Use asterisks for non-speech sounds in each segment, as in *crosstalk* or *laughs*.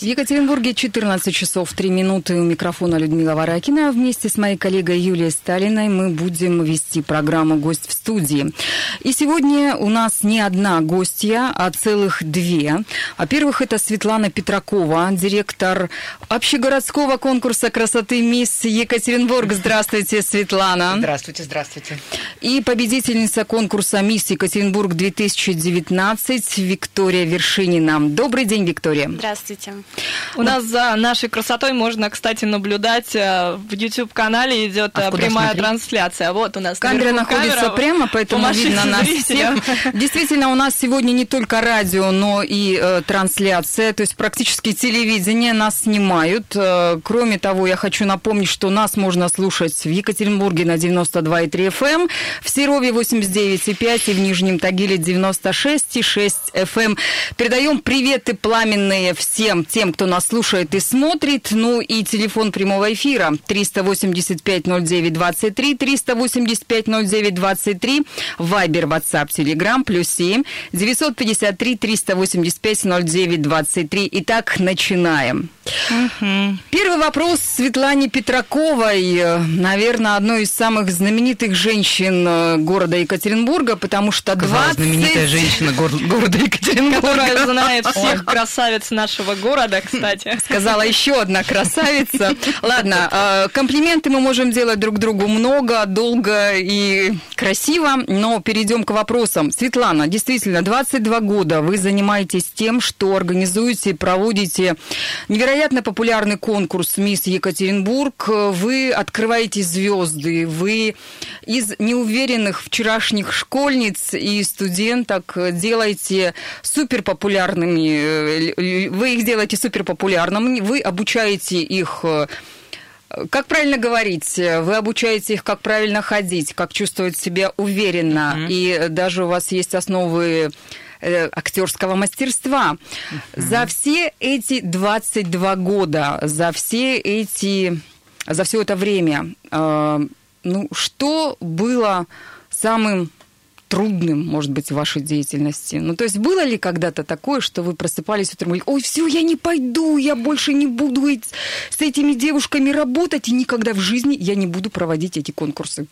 В Екатеринбурге 14 часов 3 минуты у микрофона Людмила Варакина. Вместе с моей коллегой Юлией Сталиной мы будем вести программу «Гость в студии». И сегодня у нас не одна гостья, а целых две. Во-первых, это Светлана Петракова, директор общегородского конкурса красоты «Мисс Екатеринбург». Здравствуйте, Светлана. Здравствуйте, здравствуйте. И победительница конкурса «Мисс Екатеринбург-2019» Виктория Вершинина. Добрый день, Виктория. Здравствуйте. У нас за нашей красотой можно, кстати, наблюдать э, в YouTube-канале идет а э, прямая смотреть? трансляция. Вот у нас камера находится камера, прямо, поэтому видно нас всех. Действительно, у нас сегодня не только радио, но и э, трансляция, то есть практически телевидение нас снимают. Э, кроме того, я хочу напомнить, что нас можно слушать в Екатеринбурге на 92,3 FM, эм, в Серове 89,5 и в Нижнем Тагиле 96,6 FM. Передаем приветы пламенные всем тем, кто нас слушает и смотрит. Ну и телефон прямого эфира 385-09-23, 385-09-23, Вайбер, WhatsApp, Telegram, плюс 7, 953-385-09-23. Итак, начинаем. Угу. Первый вопрос Светлане Петраковой, наверное, одной из самых знаменитых женщин э, города Екатеринбурга, потому что Сказала 20... знаменитая женщина города *laughs* Екатеринбурга. Которая знает всех красавиц нашего города, кстати. *laughs* Сказала еще одна красавица. Ладно, э, комплименты мы можем делать друг другу много, долго и красиво, но перейдем к вопросам. Светлана, действительно, 22 года вы занимаетесь тем, что организуете, проводите невероятно популярный конкурс «Мисс Екатеринбург». Вы открываете звезды, вы из неуверенных вчерашних школьниц и студенток делаете суперпопулярными, э, вы их делаете суперпопулярными, вы обучаете их э, как правильно говорить? Вы обучаете их, как правильно ходить, как чувствовать себя уверенно. Mm-hmm. И даже у вас есть основы э, актерского мастерства. Mm-hmm. За все эти 22 года, за все эти, за все это время, э, ну, что было самым трудным, может быть, в вашей деятельности? Ну, то есть было ли когда-то такое, что вы просыпались утром и ой, все, я не пойду, я больше не буду с этими девушками работать, и никогда в жизни я не буду проводить эти конкурсы?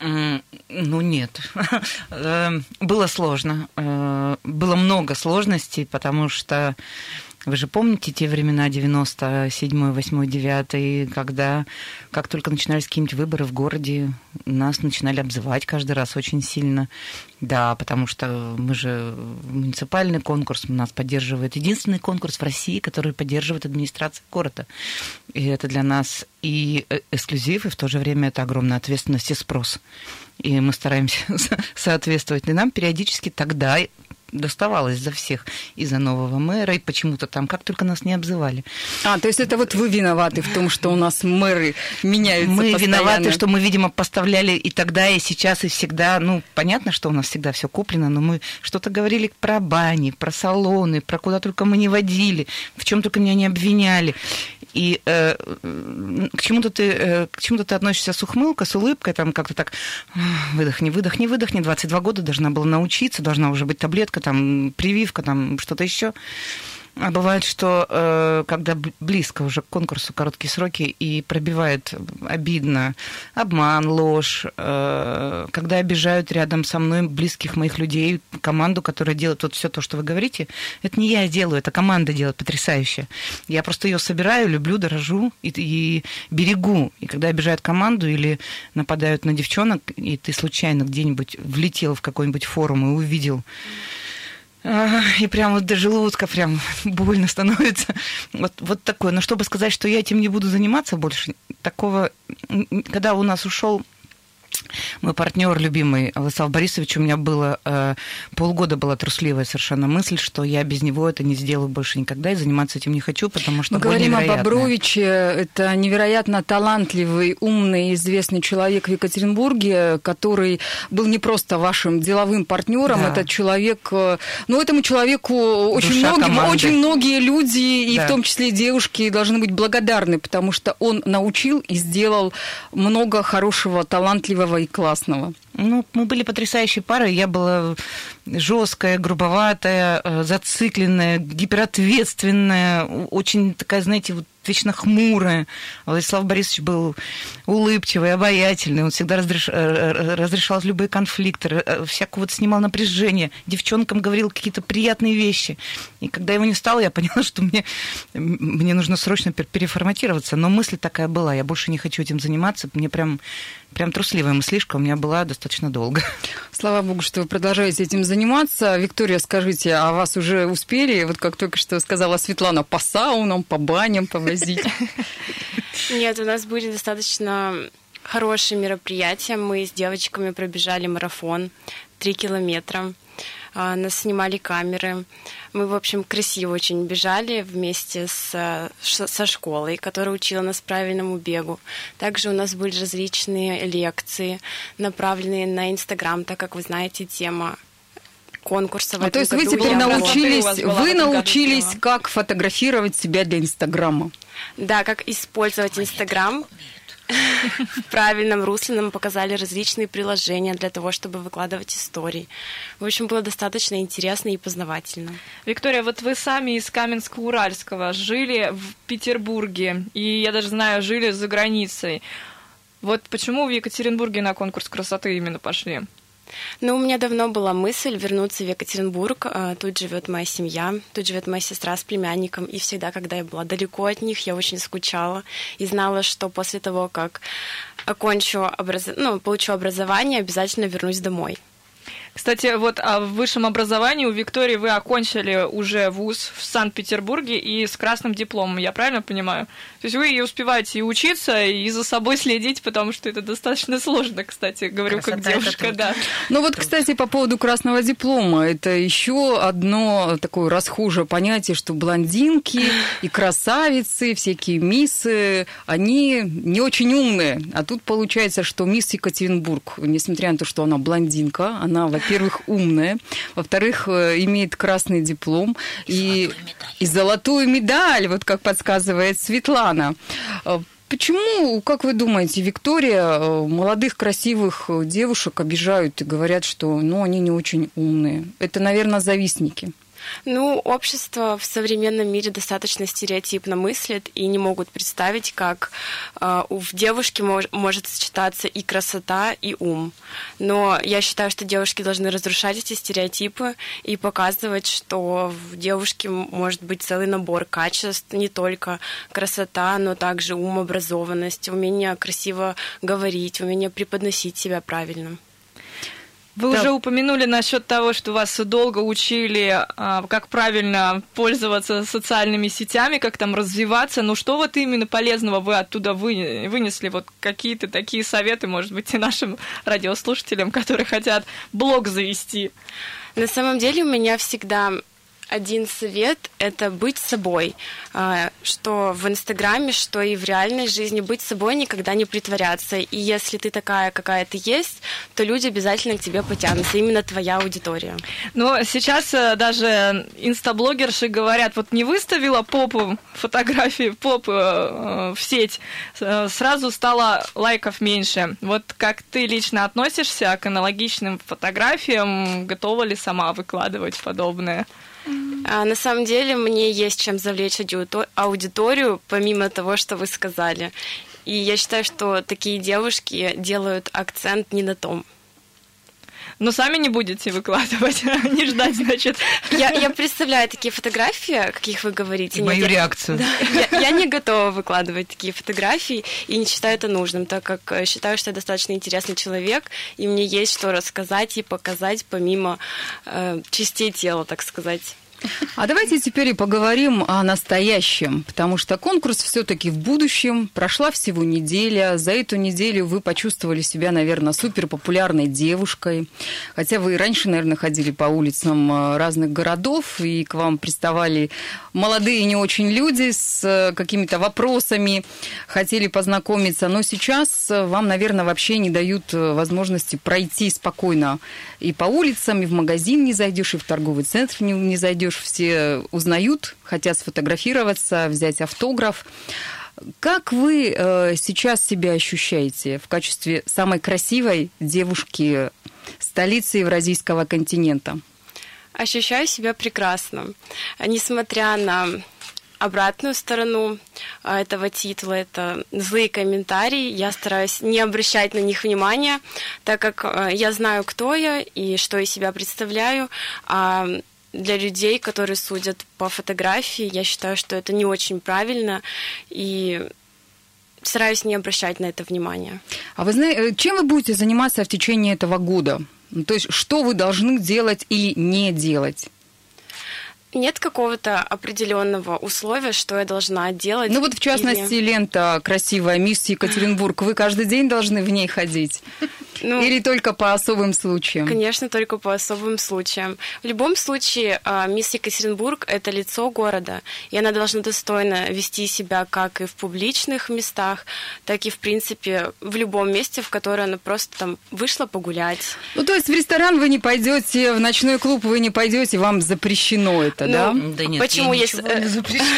Ну нет, *laughs* эм, было сложно, э, было много сложностей, потому что вы же помните те времена 97 8 9 когда как только начинались какие-нибудь выборы в городе, нас начинали обзывать каждый раз очень сильно. Да, потому что мы же муниципальный конкурс, нас поддерживает единственный конкурс в России, который поддерживает администрация города. И это для нас и э, эксклюзив, и в то же время это огромная ответственность и спрос. И мы стараемся *laughs* соответствовать. И нам периодически тогда доставалось за всех. И за нового мэра, и почему-то там, как только нас не обзывали. А, то есть это вот вы виноваты в том, что у нас мэры меняются Мы постоянно. виноваты, что мы, видимо, поставляли и тогда, и сейчас, и всегда. Ну, понятно, что у нас всегда все куплено, но мы что-то говорили про бани, про салоны, про куда только мы не водили, в чем только меня не обвиняли. И э, к чему-то ты, э, к чему-то ты относишься с ухмылкой, с улыбкой, там как-то так выдохни, выдохни, выдохни. 22 года должна была научиться, должна уже быть таблетка, там прививка, там что-то еще. А бывает, что э, когда близко уже к конкурсу короткие сроки и пробивает обидно обман, ложь, э, когда обижают рядом со мной близких моих людей, команду, которая делает вот все то, что вы говорите, это не я делаю, это команда делает потрясающе. Я просто ее собираю, люблю, дорожу и, и берегу. И когда обижают команду или нападают на девчонок, и ты случайно где-нибудь влетел в какой-нибудь форум и увидел и прям вот до желудка прям *laughs* больно становится. Вот, вот такое. Но чтобы сказать, что я этим не буду заниматься больше, такого... Когда у нас ушел мой партнер любимый Владислав Борисович, у меня было э, полгода была трусливая совершенно мысль, что я без него это не сделаю больше никогда и заниматься этим не хочу, потому что Мы говорим о Бобровиче, это невероятно талантливый, умный, известный человек в Екатеринбурге, который был не просто вашим деловым партнером, да. этот человек, э, ну этому человеку очень многие, очень многие люди, и да. в том числе и девушки, должны быть благодарны, потому что он научил и сделал много хорошего, талантливого и классного. Ну, мы были потрясающей парой. Я была жесткая, грубоватая, э, зацикленная, гиперответственная, очень такая, знаете, вот вечно хмурая. Владислав Борисович был улыбчивый, обаятельный. Он всегда разреш... Э, э, разрешал любые конфликты, всякое вот снимал напряжение. Девчонкам говорил какие-то приятные вещи. И когда его не стало, я поняла, *laughs* что мне, мне нужно срочно переформатироваться. Но мысль такая была. Я больше не хочу этим заниматься. Мне прям прям трусливая мыслишка у меня была достаточно долго. Слава богу, что вы продолжаете этим заниматься. Виктория, скажите, а вас уже успели, вот как только что сказала Светлана, по саунам, по баням повозить? Нет, у нас были достаточно хорошие мероприятия. Мы с девочками пробежали марафон три километра. А, нас снимали камеры. Мы, в общем, красиво очень бежали вместе с, со школой, которая учила нас правильному бегу. Также у нас были различные лекции, направленные на Инстаграм, так как вы знаете, тема конкурса. А то есть вы теперь научились, вы научились, как фотографировать себя для Инстаграма? Да, как использовать Инстаграм в правильном русле нам показали различные приложения для того, чтобы выкладывать истории. В общем, было достаточно интересно и познавательно. Виктория, вот вы сами из Каменска-Уральского жили в Петербурге, и я даже знаю, жили за границей. Вот почему в Екатеринбурге на конкурс красоты именно пошли? Ну, у меня давно была мысль вернуться в Екатеринбург. А, тут живет моя семья, тут живет моя сестра с племянником. И всегда, когда я была далеко от них, я очень скучала и знала, что после того, как окончу образ... ну, получу образование, обязательно вернусь домой. Кстати, вот о высшем образовании у Виктории вы окончили уже вуз в Санкт-Петербурге и с красным дипломом, я правильно понимаю? То есть вы и успеваете и учиться, и за собой следить, потому что это достаточно сложно, кстати, говорю Красота как девушка, да. Ну вот, кстати, по поводу красного диплома, это еще одно такое расхожее понятие, что блондинки и красавицы, всякие миссы, они не очень умные. А тут получается, что мисс Екатеринбург, несмотря на то, что она блондинка, она, во-первых, умная, во-вторых, э, имеет красный диплом и, и золотую медаль, вот как подсказывает Светлана. Э, почему, как вы думаете, Виктория, э, молодых красивых девушек обижают и говорят, что ну, они не очень умные? Это, наверное, завистники. Ну, общество в современном мире достаточно стереотипно мыслит и не могут представить, как э, в девушке мож, может сочетаться и красота, и ум. Но я считаю, что девушки должны разрушать эти стереотипы и показывать, что в девушке может быть целый набор качеств, не только красота, но также ум, образованность, умение красиво говорить, умение преподносить себя правильно. Вы да. уже упомянули насчет того, что вас долго учили, а, как правильно пользоваться социальными сетями, как там развиваться. Ну что вот именно полезного вы оттуда вынесли? Вот какие-то такие советы, может быть, и нашим радиослушателям, которые хотят блог завести? На самом деле у меня всегда один совет – это быть собой. А, что в Инстаграме, что и в реальной жизни быть собой, никогда не притворяться. И если ты такая, какая ты есть, то люди обязательно к тебе потянутся. Именно твоя аудитория. Но сейчас э, даже инстаблогерши говорят, вот не выставила попу, фотографии попы э, в сеть, э, сразу стало лайков меньше. Вот как ты лично относишься к аналогичным фотографиям? Готова ли сама выкладывать подобное? А, на самом деле мне есть чем завлечь аудиторию, помимо того, что вы сказали. И я считаю, что такие девушки делают акцент не на том. Но сами не будете выкладывать, *laughs* не ждать, значит. Я, я представляю такие фотографии, каких вы говорите. Мою Нет, реакцию. Я, я, я не готова выкладывать такие фотографии и не считаю это нужным, так как э, считаю, что я достаточно интересный человек, и мне есть что рассказать и показать помимо э, частей тела, так сказать. А давайте теперь и поговорим о настоящем, потому что конкурс все-таки в будущем. Прошла всего неделя. За эту неделю вы почувствовали себя, наверное, супер популярной девушкой. Хотя вы и раньше, наверное, ходили по улицам э, разных городов, и к вам приставали молодые не очень люди с э, какими-то вопросами, хотели познакомиться. Но сейчас э, вам, наверное, вообще не дают возможности пройти спокойно и по улицам, и в магазин не зайдешь, и в торговый центр не, не зайдешь. Все узнают, хотят сфотографироваться, взять автограф. Как вы э, сейчас себя ощущаете в качестве самой красивой девушки столицы Евразийского континента? Ощущаю себя прекрасно. Несмотря на обратную сторону а, этого титула, это злые комментарии. Я стараюсь не обращать на них внимания, так как а, я знаю, кто я и что из себя представляю. А для людей, которые судят по фотографии, я считаю, что это не очень правильно, и стараюсь не обращать на это внимания. А вы знаете, э, чем вы будете заниматься в течение этого года? То есть, что вы должны делать или не делать? Нет какого-то определенного условия, что я должна делать. Ну вот в частности или... лента красивая Мисс Екатеринбург. Вы каждый день должны в ней ходить? Ну, Или только по особым случаям? Конечно, только по особым случаям. В любом случае, а, мисс Екатеринбург – это лицо города, и она должна достойно вести себя как и в публичных местах, так и, в принципе, в любом месте, в которое она просто там вышла погулять. Ну, то есть в ресторан вы не пойдете, в ночной клуб вы не пойдете, вам запрещено это, ну, да? Да нет, почему есть э,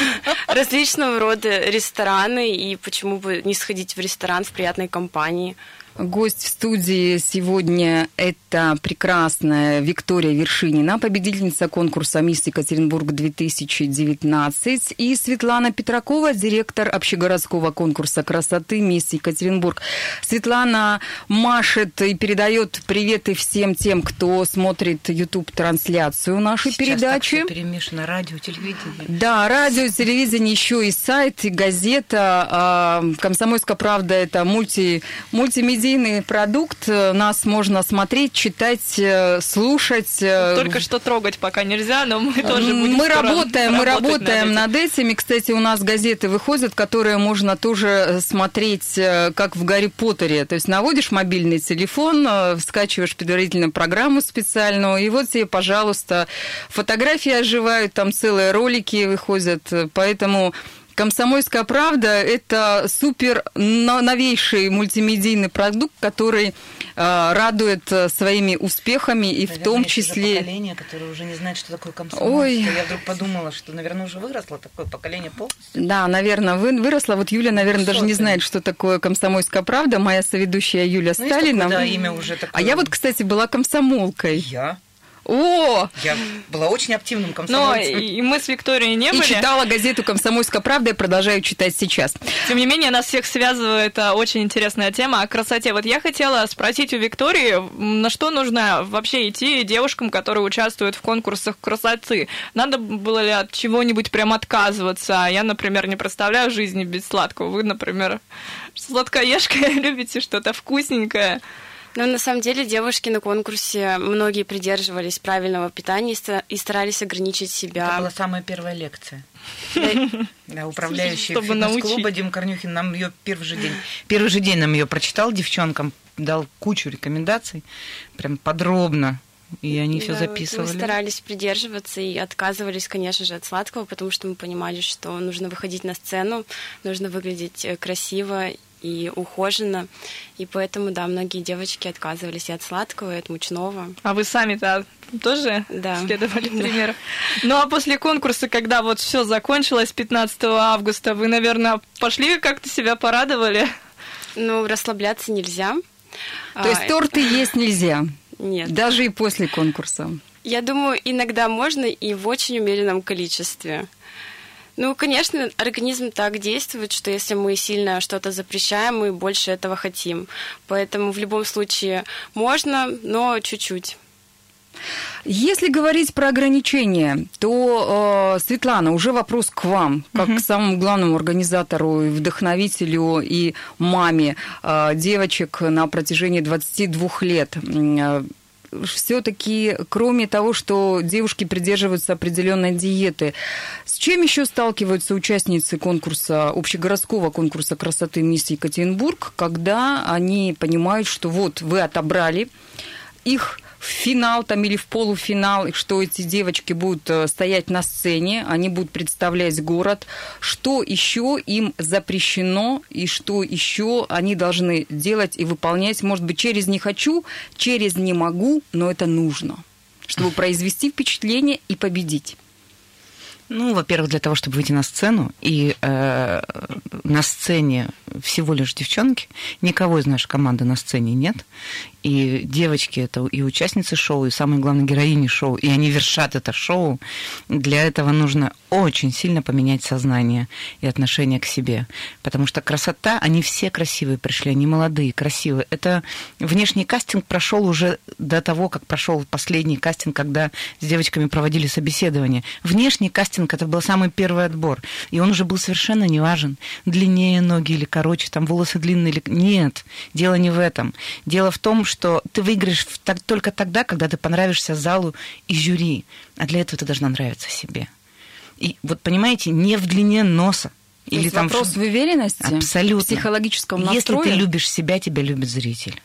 *laughs* различного рода рестораны, и почему бы не сходить в ресторан в приятной компании? Гость в студии сегодня – это прекрасная Виктория Вершинина, победительница конкурса «Мисс Екатеринбург-2019», и Светлана Петракова, директор общегородского конкурса красоты «Мисс Екатеринбург». Светлана машет и передает приветы всем тем, кто смотрит YouTube-трансляцию нашей Сейчас передачи. Так перемешано радио, телевидение. Да, радио, телевидение, еще и сайт, и газета. А, «Комсомольская правда» – это мульти, мультимедиа медийный продукт. Э, нас можно смотреть, читать, э, слушать. Э, Только что трогать пока нельзя, но мы тоже будем Мы работаем, мы работаем над над этим. И, кстати, у нас газеты выходят, которые можно тоже смотреть, как в Гарри Поттере. То есть наводишь мобильный телефон, скачиваешь предварительную программу специальную, и вот тебе, пожалуйста, фотографии оживают, там целые ролики выходят. Поэтому Комсомольская правда – это супер новейший мультимедийный продукт, который э, радует э, своими успехами и наверное, в том числе... поколение, которое уже не знает, что такое комсомольство. Ой. Я вдруг подумала, что, наверное, уже выросло такое поколение полностью. Да, наверное, вы, выросло. Вот Юля, наверное, ну, даже не знает, что такое комсомольская правда. Моя соведущая Юля ну, Сталина. Такое, да, имя уже такое. А я вот, кстати, была комсомолкой. Я? О! Я была очень активным комсомольцем. Но и мы с Викторией не и были. И читала газету «Комсомольская правда» и продолжаю читать сейчас. Тем не менее, нас всех связывает а, очень интересная тема о красоте. Вот я хотела спросить у Виктории, на что нужно вообще идти девушкам, которые участвуют в конкурсах красоты? Надо было ли от чего-нибудь прям отказываться? Я, например, не представляю жизни без сладкого. Вы, например, *laughs* сладкоежка, *laughs* любите что-то вкусненькое. Но на самом деле девушки на конкурсе, многие придерживались правильного питания и старались ограничить себя. Это была самая первая лекция. Да, управляющий клуба Дим Корнюхин нам ее первый же день. Первый же день нам ее прочитал девчонкам, дал кучу рекомендаций, прям подробно и они да, все записывали. Мы старались придерживаться и отказывались, конечно же, от сладкого, потому что мы понимали, что нужно выходить на сцену, нужно выглядеть э, красиво и ухоженно. И поэтому, да, многие девочки отказывались и от сладкого, и от мучного. А вы сами-то тоже да. следовали примеру? Ну а после конкурса, когда вот все закончилось 15 августа, вы, наверное, пошли как-то себя порадовали? Ну, расслабляться нельзя. То есть а, торты *laughs* есть нельзя? Нет. Даже и после конкурса? Я думаю, иногда можно и в очень умеренном количестве. Ну, конечно, организм так действует, что если мы сильно что-то запрещаем, мы больше этого хотим. Поэтому в любом случае можно, но чуть-чуть. Если говорить про ограничения, то, э, Светлана, уже вопрос к вам, как угу. к самому главному организатору, и вдохновителю и маме э, девочек на протяжении 22 лет. Э, все-таки, кроме того, что девушки придерживаются определенной диеты, с чем еще сталкиваются участницы конкурса, общегородского конкурса красоты «Мисс Екатеринбург», когда они понимают, что вот вы отобрали их в финал там или в полуфинал, что эти девочки будут э, стоять на сцене, они будут представлять город, что еще им запрещено и что еще они должны делать и выполнять, может быть, через «не хочу», через «не могу», но это нужно, чтобы *laughs* произвести впечатление и победить. Ну, во-первых, для того, чтобы выйти на сцену, и э, на сцене всего лишь девчонки, никого из нашей команды на сцене нет, и девочки это и участницы шоу, и самые главные героини шоу, и они вершат это шоу. Для этого нужно очень сильно поменять сознание и отношение к себе, потому что красота, они все красивые пришли, они молодые, красивые. Это внешний кастинг прошел уже до того, как прошел последний кастинг, когда с девочками проводили собеседование. Внешний кастинг это был самый первый отбор, и он уже был совершенно не важен. Длиннее ноги или короче, там волосы длинные или... Нет, дело не в этом. Дело в том, что ты выиграешь только тогда, когда ты понравишься залу и жюри. А для этого ты должна нравиться себе. И вот понимаете, не в длине носа. То или там вопрос в уверенности, абсолютно. психологическом настрое. Если ты любишь себя, тебя любит зритель.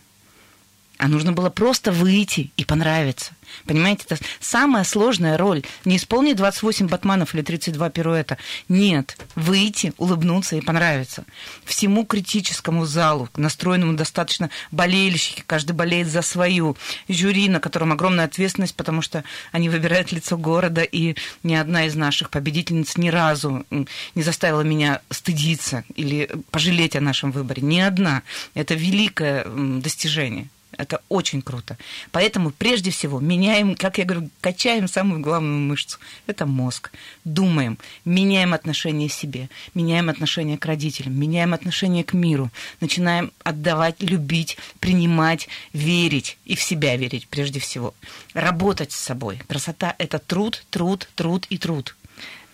А нужно было просто выйти и понравиться. Понимаете, это самая сложная роль. Не исполнить 28 батманов или 32 пируэта. Нет, выйти, улыбнуться и понравиться. Всему критическому залу, настроенному достаточно болельщики, каждый болеет за свою. Жюри, на котором огромная ответственность, потому что они выбирают *laughs* лицо города, и ни одна из наших победительниц ни разу не заставила меня стыдиться или пожалеть о нашем выборе. Ни одна. Это великое достижение. Это очень круто. Поэтому прежде всего меняем, как я говорю, качаем самую главную мышцу. Это мозг. Думаем, меняем отношение к себе, меняем отношение к родителям, меняем отношение к миру, начинаем отдавать, любить, принимать, верить и в себя верить прежде всего. Работать с собой. Красота – это труд, труд, труд и труд.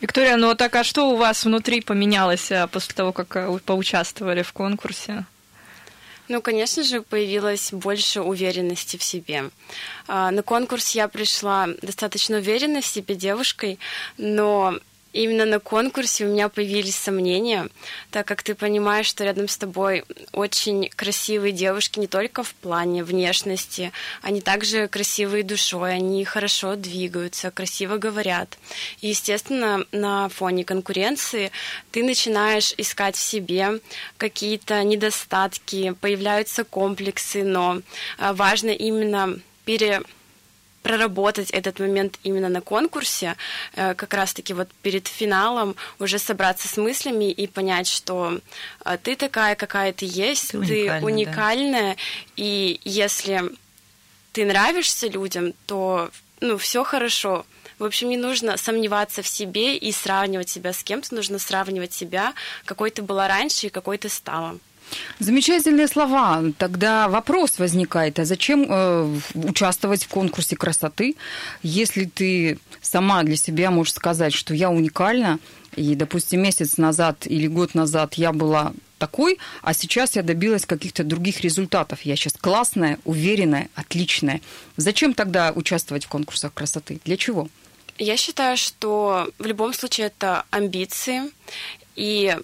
Виктория, ну так а что у вас внутри поменялось а, после того, как вы поучаствовали в конкурсе? Ну, конечно же, появилось больше уверенности в себе. А, на конкурс я пришла достаточно уверенной в себе девушкой, но именно на конкурсе у меня появились сомнения, так как ты понимаешь, что рядом с тобой очень красивые девушки не только в плане внешности, они также красивые душой, они хорошо двигаются, красиво говорят. И, естественно, на фоне конкуренции ты начинаешь искать в себе какие-то недостатки, появляются комплексы, но а, важно именно пере проработать этот момент именно на конкурсе, э, как раз-таки вот перед финалом уже собраться с мыслями и понять, что э, ты такая, какая ты есть, ты, ты уникальная, да. и если ты нравишься людям, то ну все хорошо. В общем, не нужно сомневаться в себе и сравнивать себя с кем-то, нужно сравнивать себя, какой ты была раньше и какой ты стала. Замечательные слова. Тогда вопрос возникает, а зачем э, участвовать в конкурсе красоты, если ты сама для себя можешь сказать, что я уникальна, и, допустим, месяц назад или год назад я была такой, а сейчас я добилась каких-то других результатов. Я сейчас классная, уверенная, отличная. Зачем тогда участвовать в конкурсах красоты? Для чего? Я считаю, что в любом случае это амбиции, и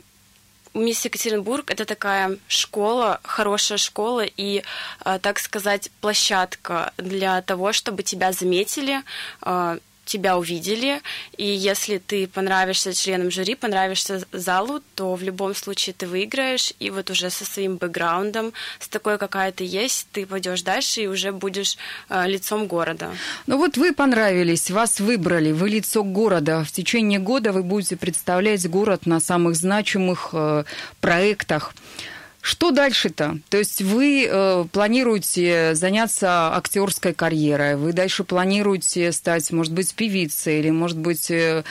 Мисс Екатеринбург это такая школа, хорошая школа и, э, так сказать, площадка для того, чтобы тебя заметили, э, тебя увидели, и если ты понравишься членам жюри, понравишься залу, то в любом случае ты выиграешь, и вот уже со своим бэкграундом, с такой, какая ты есть, ты пойдешь дальше и уже будешь э, лицом города. Ну вот вы понравились, вас выбрали, вы лицо города. В течение года вы будете представлять город на самых значимых э, проектах. Что дальше-то? То есть вы э, планируете заняться актерской карьерой, вы дальше планируете стать, может быть, певицей или, может быть, э,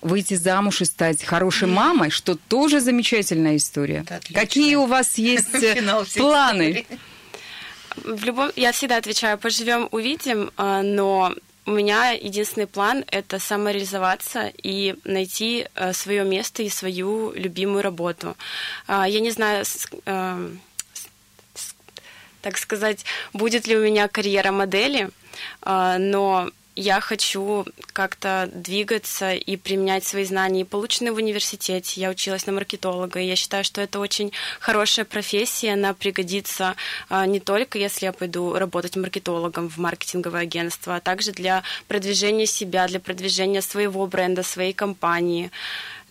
выйти замуж и стать хорошей мамой, что тоже замечательная история. Какие у вас есть э, *laughs* планы? В любом, я всегда отвечаю, поживем, увидим, э, но у меня единственный план — это самореализоваться и найти э, свое место и свою любимую работу. Э, я не знаю, э, так сказать, будет ли у меня карьера модели, но я хочу как-то двигаться и применять свои знания, полученные в университете. Я училась на маркетолога, и я считаю, что это очень хорошая профессия, она пригодится а, не только, если я пойду работать маркетологом в маркетинговое агентство, а также для продвижения себя, для продвижения своего бренда, своей компании.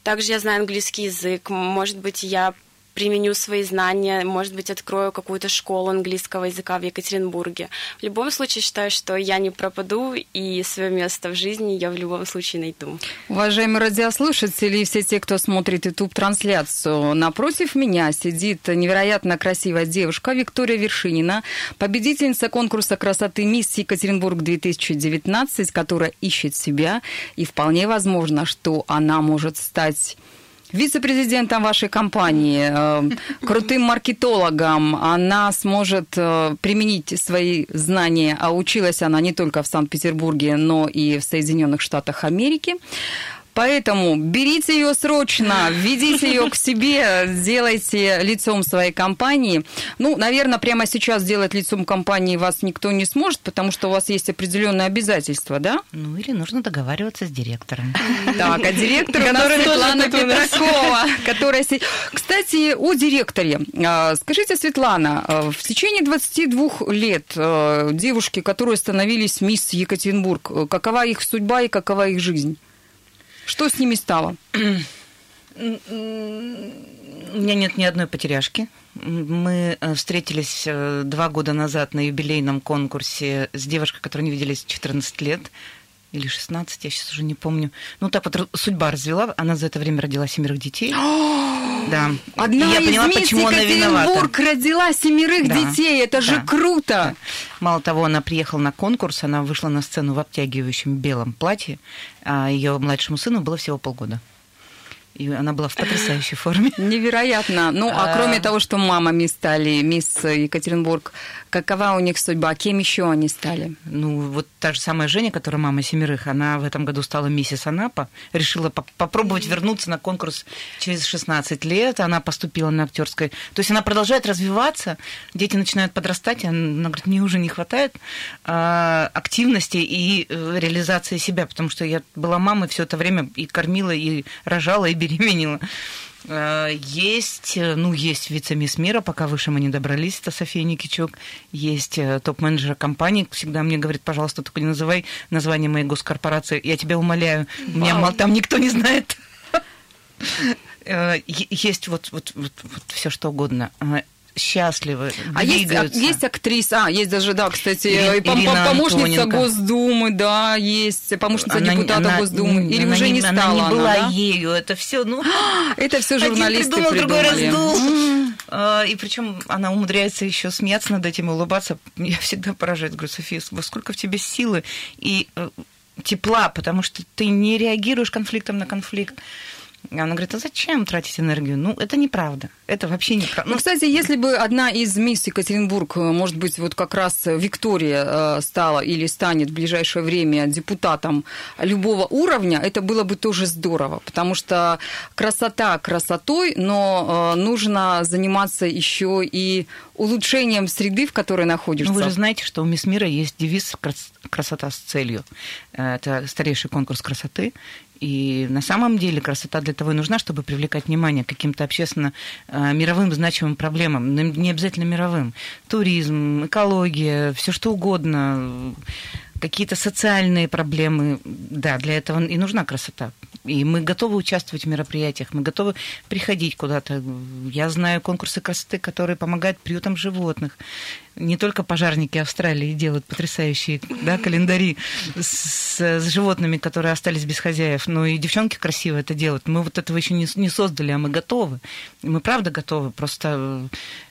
Также я знаю английский язык, может быть, я применю свои знания, может быть, открою какую-то школу английского языка в Екатеринбурге. В любом случае считаю, что я не пропаду, и свое место в жизни я в любом случае найду. Уважаемые радиослушатели и все те, кто смотрит YouTube-трансляцию, напротив меня сидит невероятно красивая девушка Виктория Вершинина, победительница конкурса красоты «Мисс Екатеринбург-2019», которая ищет себя, и вполне возможно, что она может стать вице-президентом вашей компании, э, крутым маркетологом, она сможет э, применить свои знания, а училась она не только в Санкт-Петербурге, но и в Соединенных Штатах Америки. Поэтому берите ее срочно, введите ее к себе, сделайте лицом своей компании. Ну, наверное, прямо сейчас сделать лицом компании вас никто не сможет, потому что у вас есть определенные обязательства, да? Ну, или нужно договариваться с директором. Так, а директор у нас Светлана Петракова, которая... Кстати, о директоре. А, скажите, Светлана, а, в течение 22 лет а, девушки, которые становились мисс Екатеринбург, какова их судьба и какова их жизнь? Что с ними стало? У меня нет ни одной потеряшки. Мы э, встретились э, два года назад на юбилейном конкурсе с девушкой, которую не виделись 14 лет или 16, я сейчас уже не помню. Ну, так вот судьба развела, она за это время родила семерых детей. *gasps* *gasps* *gasps* да. Одна я из поняла, мисс почему она виновата. родила семерых да. детей, это да. же круто! Да. Мало того, она приехала на конкурс, она вышла на сцену в обтягивающем белом платье, а ее младшему сыну было всего полгода. И она была в потрясающей форме. *laughs* Невероятно. Ну, а, а кроме того, что мамами стали, мисс Екатеринбург, какова у них судьба? Кем еще они стали? Ну, вот та же самая Женя, которая мама семерых, она в этом году стала миссис Анапа, решила по попробовать вернуться на конкурс через 16 лет. Она поступила на актерской. То есть она продолжает развиваться, дети начинают подрастать, она говорит, мне уже не хватает а, активности и э, реализации себя, потому что я была мамой все это время и кормила, и рожала, и забеременела. Э, есть, э, ну, есть вице-мисс мира, пока выше мы не добрались, это София Никичук. Есть э, топ-менеджер компании, всегда мне говорит, пожалуйста, только не называй название моей госкорпорации, я тебя умоляю, Вау. меня там никто не знает. Есть вот, вот, вот, вот все что угодно счастливы, а есть, а, есть актриса, а, есть даже, да, кстати, Ирина помощница Антоненко. Госдумы, да, есть помощница она, депутата она, Госдумы, или она уже не, не стала Она не была да? ею, это все, ну... *gasps* Это все журналисты Один придумал, другой раздул. *laughs* А, и причем она умудряется еще смеяться над этим и улыбаться. Я всегда поражаюсь, говорю, София, сколько в тебе силы и э, тепла, потому что ты не реагируешь конфликтом на конфликт. Она говорит, а зачем тратить энергию? Ну, это неправда. Это вообще неправда. Ну, кстати, если бы одна из мисс Екатеринбург, э, может быть, вот как раз Виктория э, стала или станет в ближайшее время депутатом любого уровня, это было бы тоже здорово, потому что красота красотой, но э, нужно заниматься еще и улучшением среды, в которой находишься. Ну, вы же знаете, что у Мисс Мира есть девиз «Красота с целью». Это старейший конкурс красоты, и на самом деле красота для того и нужна, чтобы привлекать внимание к каким-то общественно э, мировым значимым проблемам, не обязательно мировым. Туризм, экология, все что угодно, какие-то социальные проблемы. Да, для этого и нужна красота. И мы готовы участвовать в мероприятиях, мы готовы приходить куда-то. Я знаю конкурсы красоты, которые помогают приютам животных не только пожарники Австралии делают потрясающие да, календари с, с животными, которые остались без хозяев, но и девчонки красиво это делают. Мы вот этого еще не, не создали, а мы готовы. Мы правда готовы. Просто,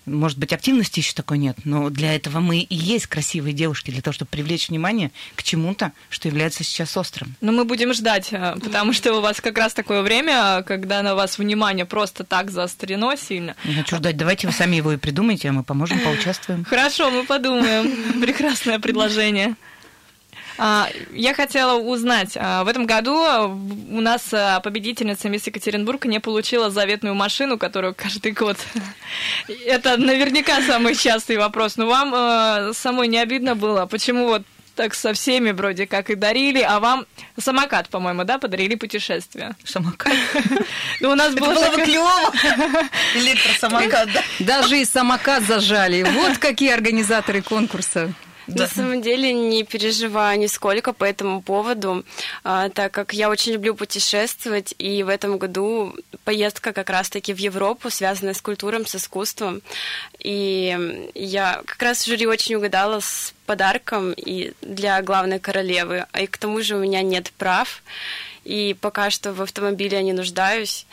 может быть, активности еще такой нет, но для этого мы и есть красивые девушки, для того, чтобы привлечь внимание к чему-то, что является сейчас острым. Но мы будем ждать, э, потому что у вас как раз такое время, когда на вас внимание просто так заострено сильно. Не хочу ждать. Давайте вы сами его и придумайте, а мы поможем, поучаствуем. Хорошо. Хорошо, мы подумаем. Прекрасное предложение. А, я хотела узнать, а, в этом году у нас а, победительница Мисс Екатеринбург не получила заветную машину, которую каждый год. Это наверняка самый частый вопрос. Но вам самой не обидно было? Почему вот так со всеми вроде как и дарили, а вам самокат, по-моему, да, подарили путешествие. Самокат? *laughs* Ну, у нас было... было бы клево. Электросамокат, *laughs* да? Даже и самокат зажали. Вот какие организаторы конкурса. Да. На самом деле не переживаю нисколько по этому поводу, а, так как я очень люблю путешествовать, и в этом году поездка как раз-таки в Европу, связанная с культурой, с искусством. И я как раз жюри очень угадала с подарком и для главной королевы, и к тому же у меня нет прав, и пока что в автомобиле я не нуждаюсь.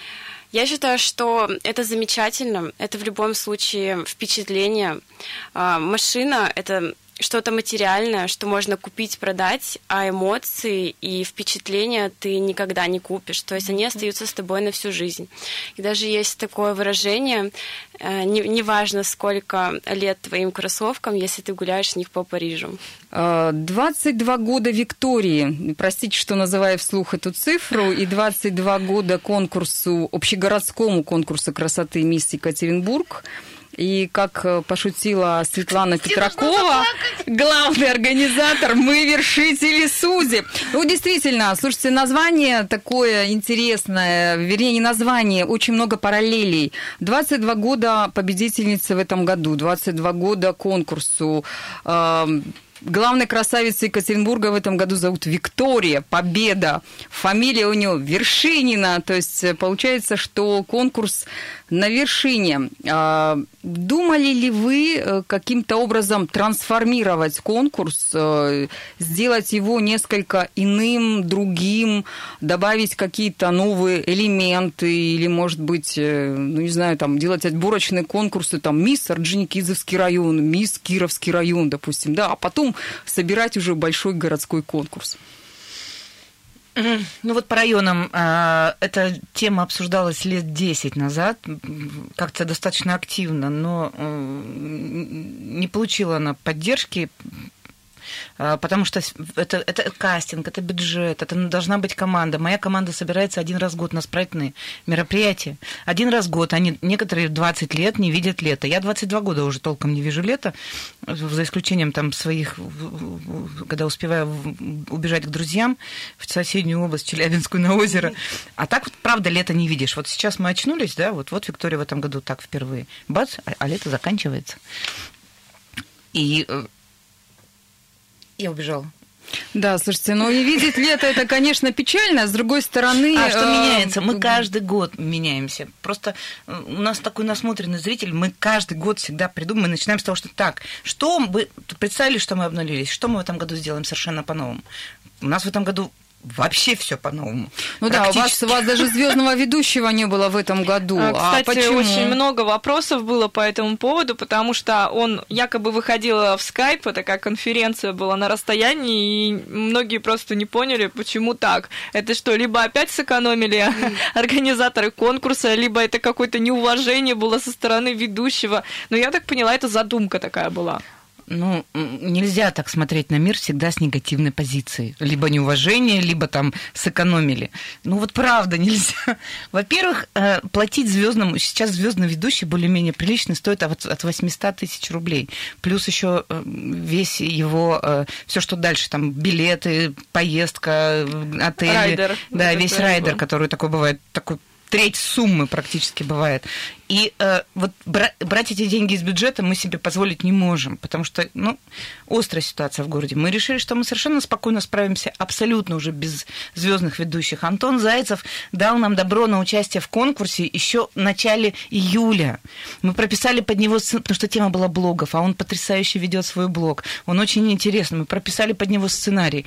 Я считаю, что это замечательно, это в любом случае впечатление. А, машина — это что-то материальное, что можно купить, продать, а эмоции и впечатления ты никогда не купишь. То есть они остаются с тобой на всю жизнь. И даже есть такое выражение, э, неважно, не сколько лет твоим кроссовкам, если ты гуляешь с них по Парижу. 22 а, года Виктории, простите, что называю вслух эту цифру, и 22 года конкурсу, общегородскому конкурсу красоты «Мисс Екатеринбург». И как э, пошутила Светлана Петракова, главный организатор, мы вершители судеб. Ну, действительно, слушайте, название такое интересное, вернее, не название, очень много параллелей. 22 года победительницы в этом году, 22 года конкурсу. Главной красавицей Екатеринбурга в этом году зовут Виктория, Победа. Фамилия у нее Вершинина. То есть э, получается, что конкурс на вершине. А, думали ли вы э, каким-то образом трансформировать конкурс, э, сделать его несколько иным, другим, добавить какие-то новые элементы или, может быть, ну не знаю, там делать отборочные конкурсы, там мисс Орджоникидзевский район, мисс Кировский район, допустим, да, а потом потом собирать уже большой городской конкурс. Ну вот по районам а, эта тема обсуждалась лет 10 назад, как-то достаточно активно, но не получила она поддержки потому что это, это кастинг, это бюджет, это должна быть команда. Моя команда собирается один раз в год на спрайтные мероприятия. Один раз в год. Они некоторые 20 лет не видят лето. Я 22 года уже толком не вижу лето, за исключением там своих, когда успеваю убежать к друзьям в соседнюю область, Челябинскую на озеро. А так, правда, лето не видишь. Вот сейчас мы очнулись, да, вот, вот Виктория в этом году так впервые. Бац, а, а лето заканчивается. И я убежала. Да, слушайте, ну и видеть лето это, конечно, печально, а с другой стороны... А что э, меняется? Мы каждый год меняемся. Просто э, у нас такой насмотренный зритель, мы каждый год всегда придумываем, мы начинаем с того, что так, что мы представили, что мы обнулились, что мы в этом году сделаем совершенно по-новому. У нас в этом году вообще все по-новому. Ну да, у вас, у вас даже звездного ведущего не было в этом году. А, кстати, а почему? очень много вопросов было по этому поводу, потому что он якобы выходил в скайп, такая конференция была на расстоянии, и многие просто не поняли, почему так. Это что, либо опять сэкономили mm. организаторы конкурса, либо это какое-то неуважение было со стороны ведущего. Но я так поняла, это задумка такая была ну, нельзя так смотреть на мир всегда с негативной позиции. Либо неуважение, либо там сэкономили. Ну вот правда *laughs* нельзя. Во-первых, э, платить звездному, сейчас звездный ведущий более-менее прилично стоит от 800 тысяч рублей. Плюс еще э, весь его, э, все, что дальше, там билеты, поездка, отели. Райдер. Да, весь райдер, который такой бывает, такой треть суммы практически бывает. И э, вот бра- брать эти деньги из бюджета мы себе позволить не можем, потому что, ну, острая ситуация в городе. Мы решили, что мы совершенно спокойно справимся абсолютно уже без звездных ведущих. Антон Зайцев дал нам добро на участие в конкурсе еще в начале июля. Мы прописали под него, потому что тема была блогов, а он потрясающе ведет свой блог. Он очень интересный. Мы прописали под него сценарий.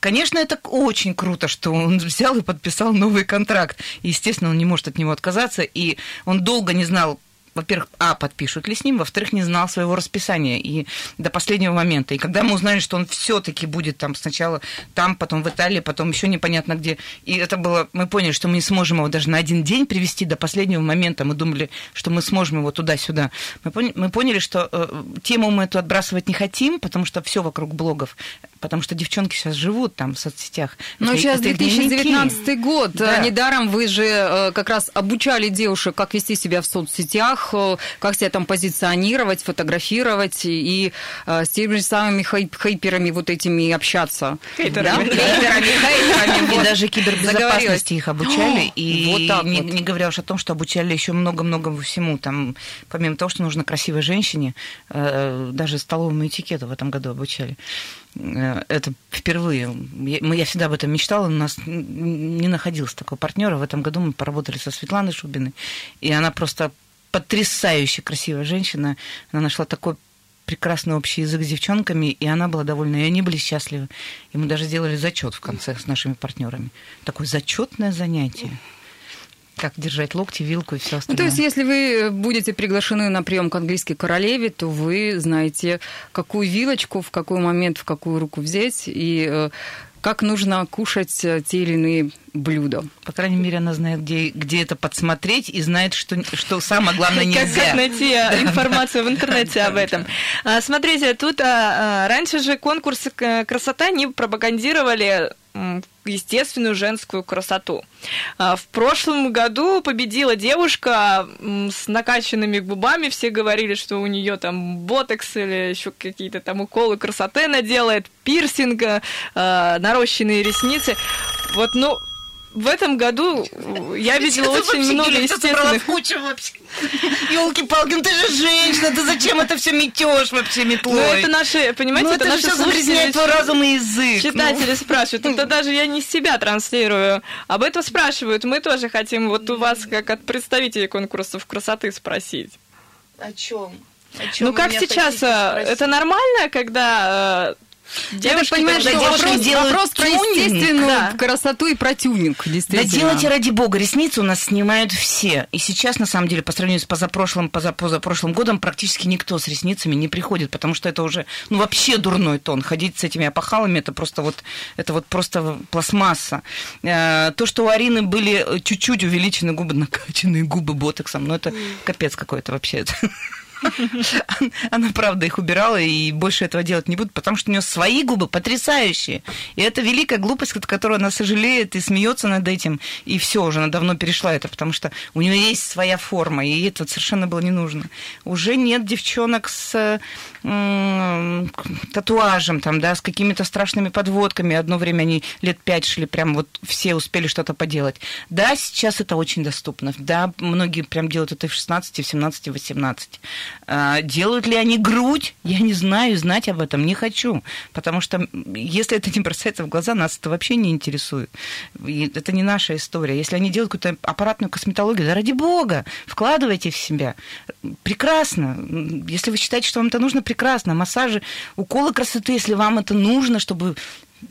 Конечно, это очень круто, что он взял и подписал новый контракт. Естественно, он не может от него отказаться, и он долго не знал, во-первых, а, подпишут ли с ним, во-вторых, не знал своего расписания и до последнего момента. И когда мы узнали, что он все-таки будет там сначала там, потом в Италии, потом еще непонятно где, и это было, мы поняли, что мы не сможем его даже на один день привести до последнего момента. Мы думали, что мы сможем его туда-сюда. Мы, поняли, мы поняли, что э, тему мы эту отбрасывать не хотим, потому что все вокруг блогов, потому что девчонки сейчас живут там в соцсетях. Но это, сейчас это 2019 год. Да. Недаром вы же э, как раз обучали девушек, как вести себя в соцсетях, как, как себя там позиционировать, фотографировать и с теми же самыми хейперами вот этими общаться. Хейтерами. Да? Хейтерами, хейтерами. И даже кибербезопасности их обучали. И вот так не, вот. не говоря уж о том, что обучали еще много-много всему. Там, помимо того, что нужно красивой женщине, даже столовому этикету в этом году обучали. Э, это впервые. Я, я всегда об этом мечтала, у нас не находился такого партнера. В этом году мы поработали со Светланой Шубиной, и она просто потрясающе красивая женщина. Она нашла такой прекрасный общий язык с девчонками, и она была довольна, и они были счастливы. И мы даже сделали зачет в конце с нашими партнерами. Такое зачетное занятие как держать локти, вилку и все остальное. Ну, то есть, если вы будете приглашены на прием к английской королеве, то вы знаете, какую вилочку, в какой момент, в какую руку взять, и э, как нужно кушать э, те или иные блюда. По крайней мере, она знает, где, где это подсмотреть и знает, что, что самое главное нельзя. Как, как найти э, информацию в интернете об этом. А, смотрите, тут а, а, раньше же конкурсы красота не пропагандировали естественную женскую красоту. А, в прошлом году победила девушка с накачанными губами. Все говорили, что у нее там ботекс или еще какие-то там уколы красоты она делает, пирсинг, а, нарощенные ресницы. Вот, ну, в этом году я видела очень много естественных... Елки-палки, ну ты же женщина, ты зачем это все метешь вообще метлой? Ну это наши, понимаете, ну, это, это наши слушатели... твой разум и язык. Читатели ну. спрашивают, это *laughs* даже я не себя транслирую. Об этом спрашивают, мы тоже хотим вот у вас, как от представителей конкурсов красоты, спросить. О чем? Ну как сейчас, э, это нормально, когда э, Девушки, понимаешь, что вопрос, делают вопрос про естественную да. красоту и про тюнинг, действительно. Да делайте ради бога, ресницы у нас снимают все. И сейчас, на самом деле, по сравнению с позапрошлым, поза, позапрошлым годом, практически никто с ресницами не приходит, потому что это уже, ну, вообще дурной тон. Ходить с этими опахалами, это просто вот, это вот просто пластмасса. Э, то, что у Арины были чуть-чуть увеличены губы, накачанные губы ботоксом, ну, это капец какой-то вообще. *laughs* *laughs* Она, правда, их убирала и больше этого делать не будет, потому что у нее свои губы потрясающие. И это великая глупость, от которой она сожалеет и смеется над этим. И все, уже она давно перешла это, потому что у нее есть своя форма, и это совершенно было не нужно. Уже нет девчонок с татуажем, там, да, с какими-то страшными подводками. Одно время они лет пять шли, прям вот все успели что-то поделать. Да, сейчас это очень доступно. Да, многие прям делают это в 16, в 17, в 18. А, делают ли они грудь? Я не знаю, знать об этом не хочу. Потому что если это не бросается в глаза, нас это вообще не интересует. Это не наша история. Если они делают какую-то аппаратную косметологию, да ради бога, вкладывайте в себя. Прекрасно. Если вы считаете, что вам это нужно, прекрасно. Массажи, уколы красоты, если вам это нужно, чтобы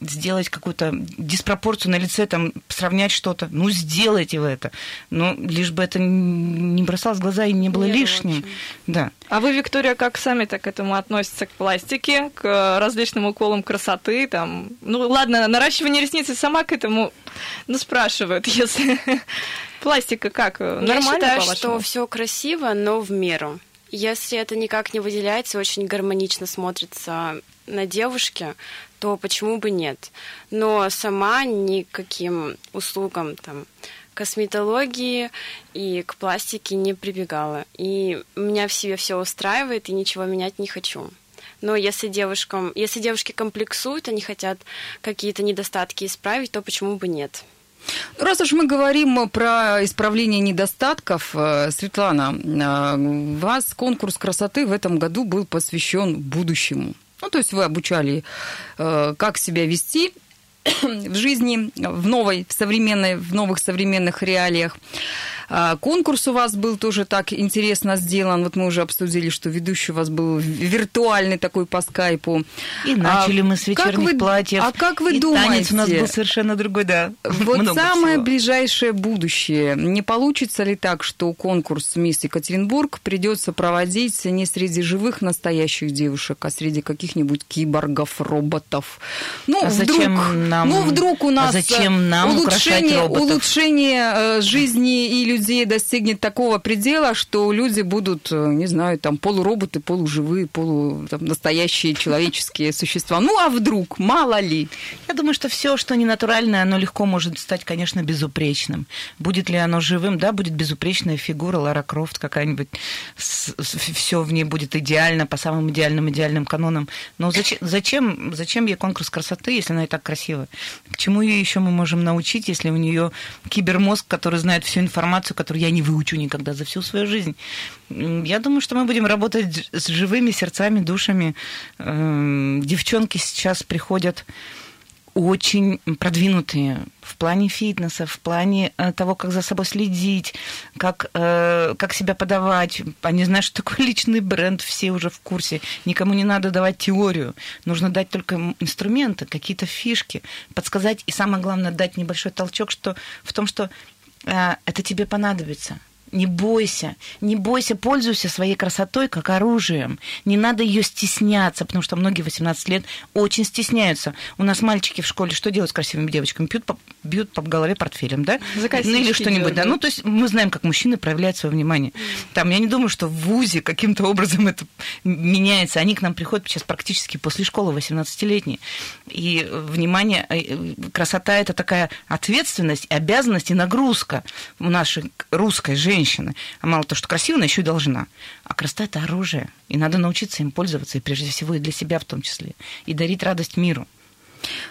сделать какую-то диспропорцию на лице, там, сравнять что-то, ну, сделайте вы это. Но лишь бы это не бросалось в глаза и не было Нет, лишним. Да. А вы, Виктория, как сами-то к этому относятся, к пластике, к различным уколам красоты, там, ну, ладно, наращивание ресниц сама к этому, ну, спрашивают, *laughs* если... Пластика как? Нормально, Я считаю, что все красиво, но в меру. Если это никак не выделяется, очень гармонично смотрится на девушке, то почему бы нет? Но сама никаким услугам там косметологии и к пластике не прибегала. И меня в себе все устраивает, и ничего менять не хочу. Но если девушкам, если девушки комплексуют, они хотят какие-то недостатки исправить, то почему бы нет? Раз уж мы говорим про исправление недостатков, э, Светлана, э, вас конкурс красоты в этом году был посвящен будущему. Ну, то есть вы обучали, э, как себя вести в жизни, в новой, в современной, в новых современных реалиях. А, конкурс у вас был тоже так интересно сделан. Вот мы уже обсудили, что ведущий у вас был виртуальный такой по скайпу. И начали а, мы с вечерних вы, платьев. А как вы и думаете? танец у нас был совершенно другой, да. Вот самое всего. ближайшее будущее. Не получится ли так, что конкурс «Мисс Екатеринбург» придется проводить не среди живых настоящих девушек, а среди каких-нибудь киборгов, роботов? Ну, а вдруг, зачем нам, ну, вдруг у нас а зачем нам улучшение, улучшение э, жизни и людей достигнет такого предела, что люди будут, не знаю, там полуроботы, полуживые, полу там, настоящие человеческие *laughs* существа. Ну а вдруг, мало ли? Я думаю, что все, что не натуральное, оно легко может стать, конечно, безупречным. Будет ли оно живым? Да, будет безупречная фигура Лара Крофт какая-нибудь. Все в ней будет идеально, по самым идеальным идеальным канонам. Но зачем, зачем, зачем ей конкурс красоты, если она и так красивая? К чему ее еще мы можем научить, если у нее кибермозг, который знает всю информацию, которую я не выучу никогда за всю свою жизнь? Я думаю, что мы будем работать с живыми сердцами, душами. Эм, девчонки сейчас приходят очень продвинутые в плане фитнеса, в плане э, того, как за собой следить, как, э, как себя подавать. Они знают, что такое *laughs* личный бренд, все уже в курсе. Никому не надо давать теорию. Нужно дать только инструменты, какие-то фишки, подсказать и, самое главное, дать небольшой толчок что, в том, что э, это тебе понадобится. Не бойся, не бойся, пользуйся своей красотой как оружием. Не надо ее стесняться, потому что многие 18 лет очень стесняются. У нас мальчики в школе что делают с красивыми девочками? Бьют по, бьют по голове портфелем, да? Ну или что-нибудь, да. Ну, то есть мы знаем, как мужчины проявляют свое внимание. Там, я не думаю, что в ВУЗе каким-то образом это меняется. Они к нам приходят сейчас практически после школы, 18-летние. И внимание, э, красота – это такая ответственность, обязанность и нагрузка у нашей русской женщины женщины. А мало того, что красивая, она еще и должна. А красота – это оружие. И надо научиться им пользоваться, и прежде всего и для себя в том числе. И дарить радость миру.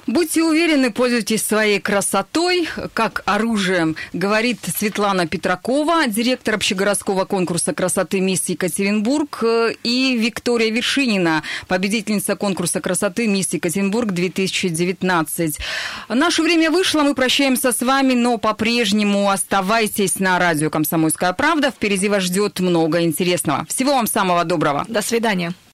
Будьте уверены, пользуйтесь своей красотой, как оружием, говорит Светлана Петракова, директор общегородского конкурса красоты «Мисс Екатеринбург», и Виктория Вершинина, победительница конкурса красоты «Мисс Екатеринбург-2019». Наше время вышло, мы прощаемся с вами, но по-прежнему оставайтесь на радио «Комсомольская правда». Впереди вас ждет много интересного. Всего вам самого доброго. До свидания.